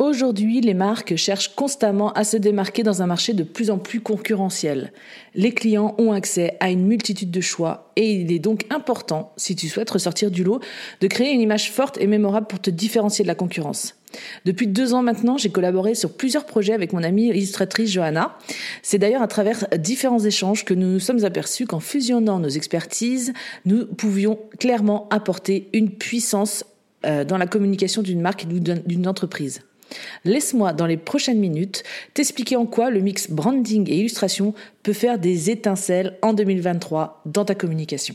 Aujourd'hui, les marques cherchent constamment à se démarquer dans un marché de plus en plus concurrentiel. Les clients ont accès à une multitude de choix et il est donc important, si tu souhaites ressortir du lot, de créer une image forte et mémorable pour te différencier de la concurrence. Depuis deux ans maintenant, j'ai collaboré sur plusieurs projets avec mon amie illustratrice Johanna. C'est d'ailleurs à travers différents échanges que nous nous sommes aperçus qu'en fusionnant nos expertises, nous pouvions clairement apporter une puissance euh, dans la communication d'une marque et d'une entreprise. Laisse-moi, dans les prochaines minutes, t'expliquer en quoi le mix branding et illustration peut faire des étincelles en 2023 dans ta communication.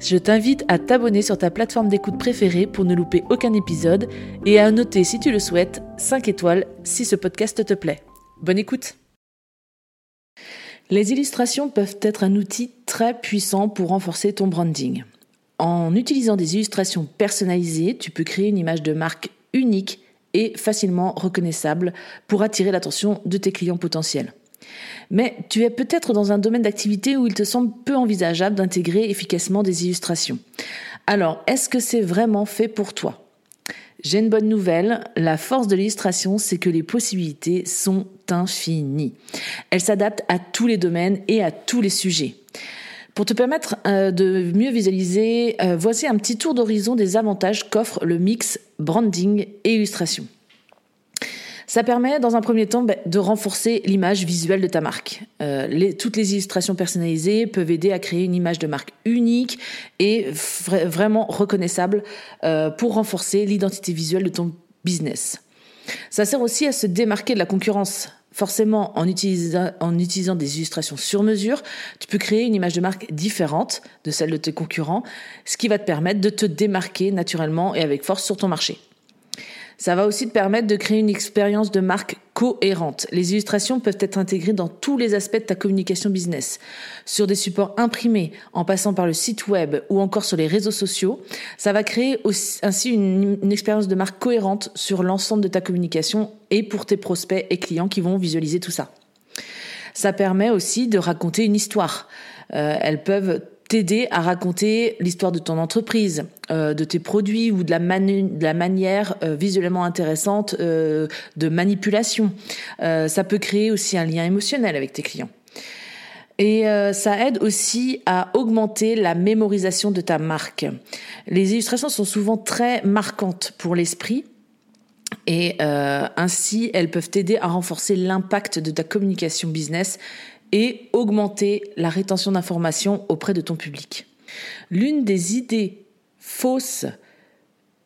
je t'invite à t'abonner sur ta plateforme d'écoute préférée pour ne louper aucun épisode et à noter si tu le souhaites 5 étoiles si ce podcast te plaît. Bonne écoute Les illustrations peuvent être un outil très puissant pour renforcer ton branding. En utilisant des illustrations personnalisées, tu peux créer une image de marque unique et facilement reconnaissable pour attirer l'attention de tes clients potentiels. Mais tu es peut-être dans un domaine d'activité où il te semble peu envisageable d'intégrer efficacement des illustrations. Alors, est-ce que c'est vraiment fait pour toi? J'ai une bonne nouvelle, la force de l'illustration, c'est que les possibilités sont infinies. Elles s'adaptent à tous les domaines et à tous les sujets. Pour te permettre euh, de mieux visualiser, euh, voici un petit tour d'horizon des avantages qu'offre le mix branding et illustration. Ça permet, dans un premier temps, bah, de renforcer l'image visuelle de ta marque. Euh, toutes les illustrations personnalisées peuvent aider à créer une image de marque unique et vraiment reconnaissable euh, pour renforcer l'identité visuelle de ton business. Ça sert aussi à se démarquer de la concurrence. Forcément, en utilisant, en utilisant des illustrations sur mesure, tu peux créer une image de marque différente de celle de tes concurrents, ce qui va te permettre de te démarquer naturellement et avec force sur ton marché. Ça va aussi te permettre de créer une expérience de marque cohérente. Les illustrations peuvent être intégrées dans tous les aspects de ta communication business. Sur des supports imprimés, en passant par le site web ou encore sur les réseaux sociaux, ça va créer ainsi une, une expérience de marque cohérente sur l'ensemble de ta communication et pour tes prospects et clients qui vont visualiser tout ça. Ça permet aussi de raconter une histoire. Euh, elles peuvent t'aider à raconter l'histoire de ton entreprise, euh, de tes produits ou de la, manière euh, visuellement intéressante euh, de manipulation. ça peut créer aussi un lien émotionnel avec tes clients. Et ça aide aussi à augmenter la mémorisation de ta marque. Les illustrations sont souvent très marquantes pour l'esprit. Et ainsi, elles peuvent t'aider à renforcer l'impact de ta communication business et augmenter la rétention d'informations auprès de ton public. L'une des idées fausses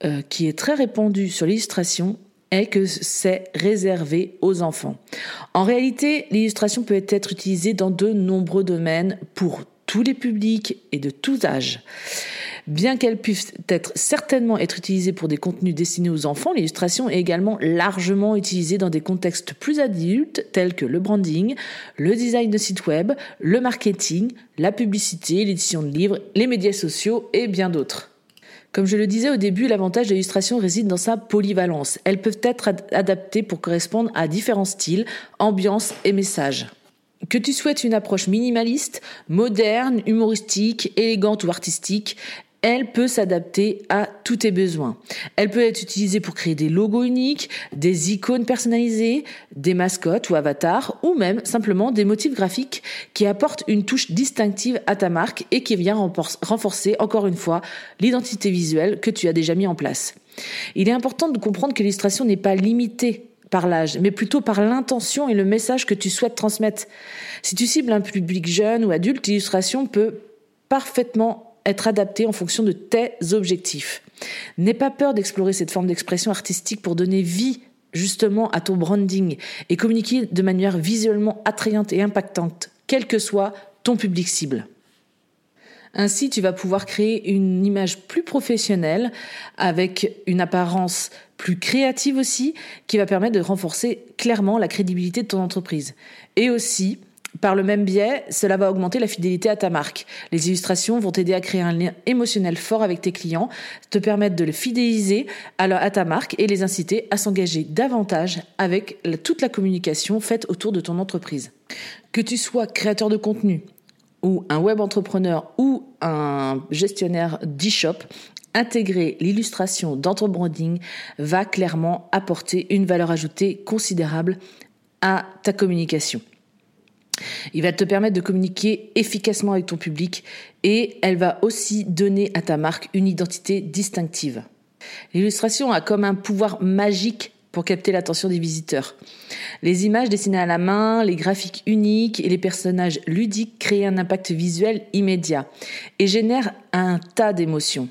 euh, qui est très répandue sur l'illustration est que c'est réservé aux enfants. En réalité, l'illustration peut être utilisée dans de nombreux domaines pour tous les publics et de tous âges. Bien qu'elle puisse être certainement être utilisée pour des contenus destinés aux enfants, l'illustration est également largement utilisée dans des contextes plus adultes tels que le branding, le design de site web, le marketing, la publicité, l'édition de livres, les médias sociaux et bien d'autres. Comme je le disais au début, l'avantage de l'illustration réside dans sa polyvalence. Elles peuvent être adaptées pour correspondre à différents styles, ambiances et messages. Que tu souhaites une approche minimaliste, moderne, humoristique, élégante ou artistique, elle peut s'adapter à tous tes besoins. Elle peut être utilisée pour créer des logos uniques, des icônes personnalisées, des mascottes ou avatars, ou même simplement des motifs graphiques qui apportent une touche distinctive à ta marque et qui vient renforcer encore une fois l'identité visuelle que tu as déjà mis en place. Il est important de comprendre que l'illustration n'est pas limitée par l'âge, mais plutôt par l'intention et le message que tu souhaites transmettre. Si tu cibles un public jeune ou adulte, l'illustration peut parfaitement être adaptée en fonction de tes objectifs. N'aie pas peur d'explorer cette forme d'expression artistique pour donner vie justement à ton branding et communiquer de manière visuellement attrayante et impactante, quel que soit ton public cible. Ainsi, tu vas pouvoir créer une image plus professionnelle avec une apparence plus créative aussi qui va permettre de renforcer clairement la crédibilité de ton entreprise. Et aussi, par le même biais, cela va augmenter la fidélité à ta marque. Les illustrations vont t'aider à créer un lien émotionnel fort avec tes clients, te permettre de le fidéliser à, ta marque et les inciter à s'engager davantage avec toute la communication faite autour de ton entreprise. Que tu sois créateur de contenu ou un web entrepreneur ou un gestionnaire d'e-shop, intégrer l'illustration dans ton branding va clairement apporter une valeur ajoutée considérable à ta communication. Il va te permettre de communiquer efficacement avec ton public et elle va aussi donner à ta marque une identité distinctive. L'illustration a comme un pouvoir magique pour capter l'attention des visiteurs. Les images dessinées à la main, les graphiques uniques et les personnages ludiques créent un impact visuel immédiat et génèrent un tas d'émotions.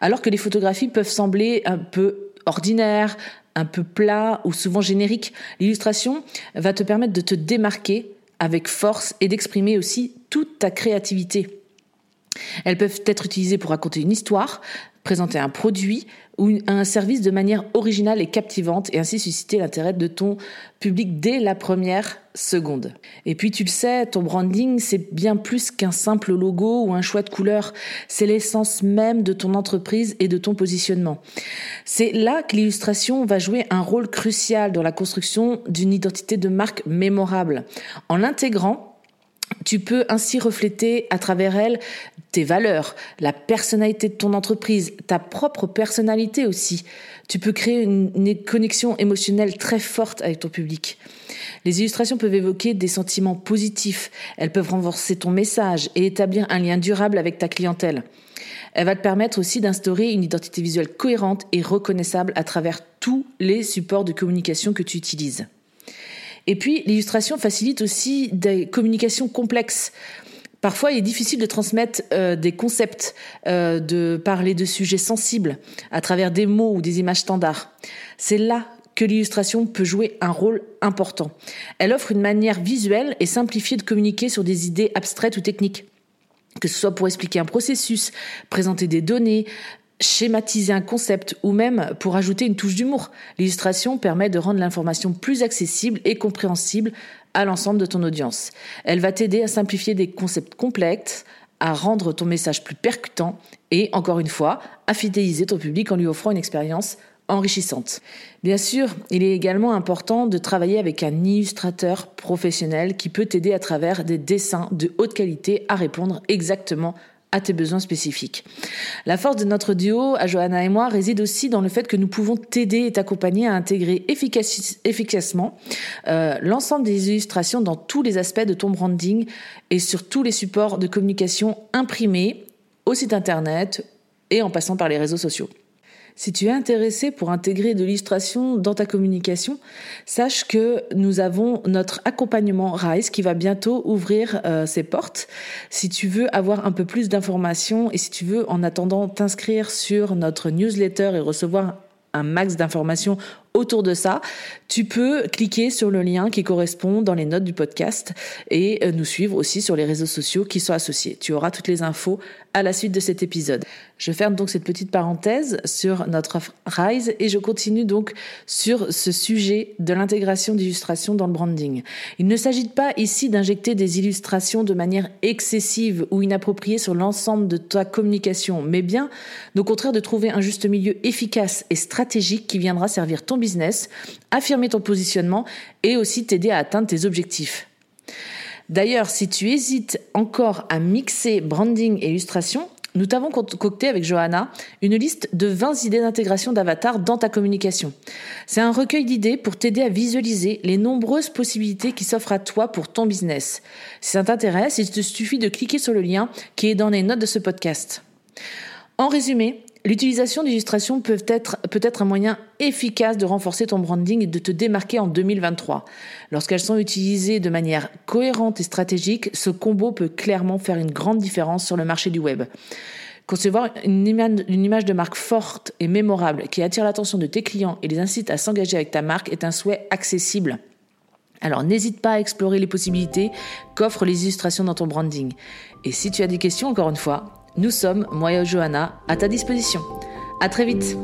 Alors que les photographies peuvent sembler un peu ordinaires, un peu plats ou souvent génériques, l'illustration va te permettre de te démarquer avec force et d'exprimer aussi toute ta créativité. Elles peuvent être utilisées pour raconter une histoire, présenter un produit ou un service de manière originale et captivante et ainsi susciter l'intérêt de ton public dès la première seconde. Et puis tu le sais, ton branding, c'est bien plus qu'un simple logo ou un choix de couleur, c'est l'essence même de ton entreprise et de ton positionnement. C'est là que l'illustration va jouer un rôle crucial dans la construction d'une identité de marque mémorable. En l'intégrant, tu peux ainsi refléter à travers elle tes valeurs, la personnalité de ton entreprise, ta propre personnalité aussi. Tu peux créer une, connexion émotionnelle très forte avec ton public. Les illustrations peuvent évoquer des sentiments positifs, elles peuvent renforcer ton message et établir un lien durable avec ta clientèle. Elle va te permettre aussi d'instaurer une identité visuelle cohérente et reconnaissable à travers tous les supports de communication que tu utilises. Et puis, l'illustration facilite aussi des communications complexes. Parfois, il est difficile de transmettre euh, des concepts, euh, de parler de sujets sensibles à travers des mots ou des images standards. C'est là que l'illustration peut jouer un rôle important. Elle offre une manière visuelle et simplifiée de communiquer sur des idées abstraites ou techniques que ce soit pour expliquer un processus, présenter des données, schématiser un concept ou même pour ajouter une touche d'humour. L'illustration permet de rendre l'information plus accessible et compréhensible à l'ensemble de ton audience. Elle va t'aider à simplifier des concepts complexes, à rendre ton message plus percutant et, encore une fois, à fidéliser ton public en lui offrant une expérience enrichissante. Bien sûr, il est également important de travailler avec un illustrateur professionnel qui peut t'aider à travers des dessins de haute qualité à répondre exactement à tes besoins spécifiques. La force de notre duo, à Johanna et moi, réside aussi dans le fait que nous pouvons t'aider et t'accompagner à intégrer efficacement euh, l'ensemble des illustrations dans tous les aspects de ton branding et sur tous les supports de communication imprimés au site internet et en passant par les réseaux sociaux. Si tu es intéressé pour intégrer de l'illustration dans ta communication, sache que nous avons notre accompagnement RISE qui va bientôt ouvrir euh, ses portes. Si tu veux avoir un peu plus d'informations et si tu veux en attendant t'inscrire sur notre newsletter et recevoir un max d'informations autour de ça, tu peux cliquer sur le lien qui correspond dans les notes du podcast et euh, nous suivre aussi sur les réseaux sociaux qui sont associés. Tu auras toutes les infos à la suite de cet épisode. Je ferme donc cette petite parenthèse sur notre Rise et je continue donc sur ce sujet de l'intégration d'illustrations dans le branding. Il ne s'agit pas ici d'injecter des illustrations de manière excessive ou inappropriée sur l'ensemble de ta communication, mais bien au contraire de trouver un juste milieu efficace et stratégique qui viendra servir ton affirmer ton positionnement et aussi t'aider à atteindre tes objectifs. D'ailleurs, si tu hésites encore à mixer branding et illustration, nous t'avons concocté avec Johanna une liste de 20 idées d'intégration d'avatar dans ta communication. C'est un recueil d'idées pour t'aider à visualiser les nombreuses possibilités qui s'offrent à toi pour ton business. Si ça t'intéresse, il te suffit de cliquer sur le lien qui est dans les notes de ce podcast. En résumé, L'utilisation d'illustrations peut être, un moyen efficace de renforcer ton branding et de te démarquer en 2023. Lorsqu'elles sont utilisées de manière cohérente et stratégique, ce combo peut clairement faire une grande différence sur le marché du web. Concevoir une image de marque forte et mémorable qui attire l'attention de tes clients et les incite à s'engager avec ta marque est un souhait accessible. Alors n'hésite pas à explorer les possibilités qu'offrent les illustrations dans ton branding. Et si tu as des questions, encore une fois, nous sommes, moi et Johanna, à ta disposition. À très vite!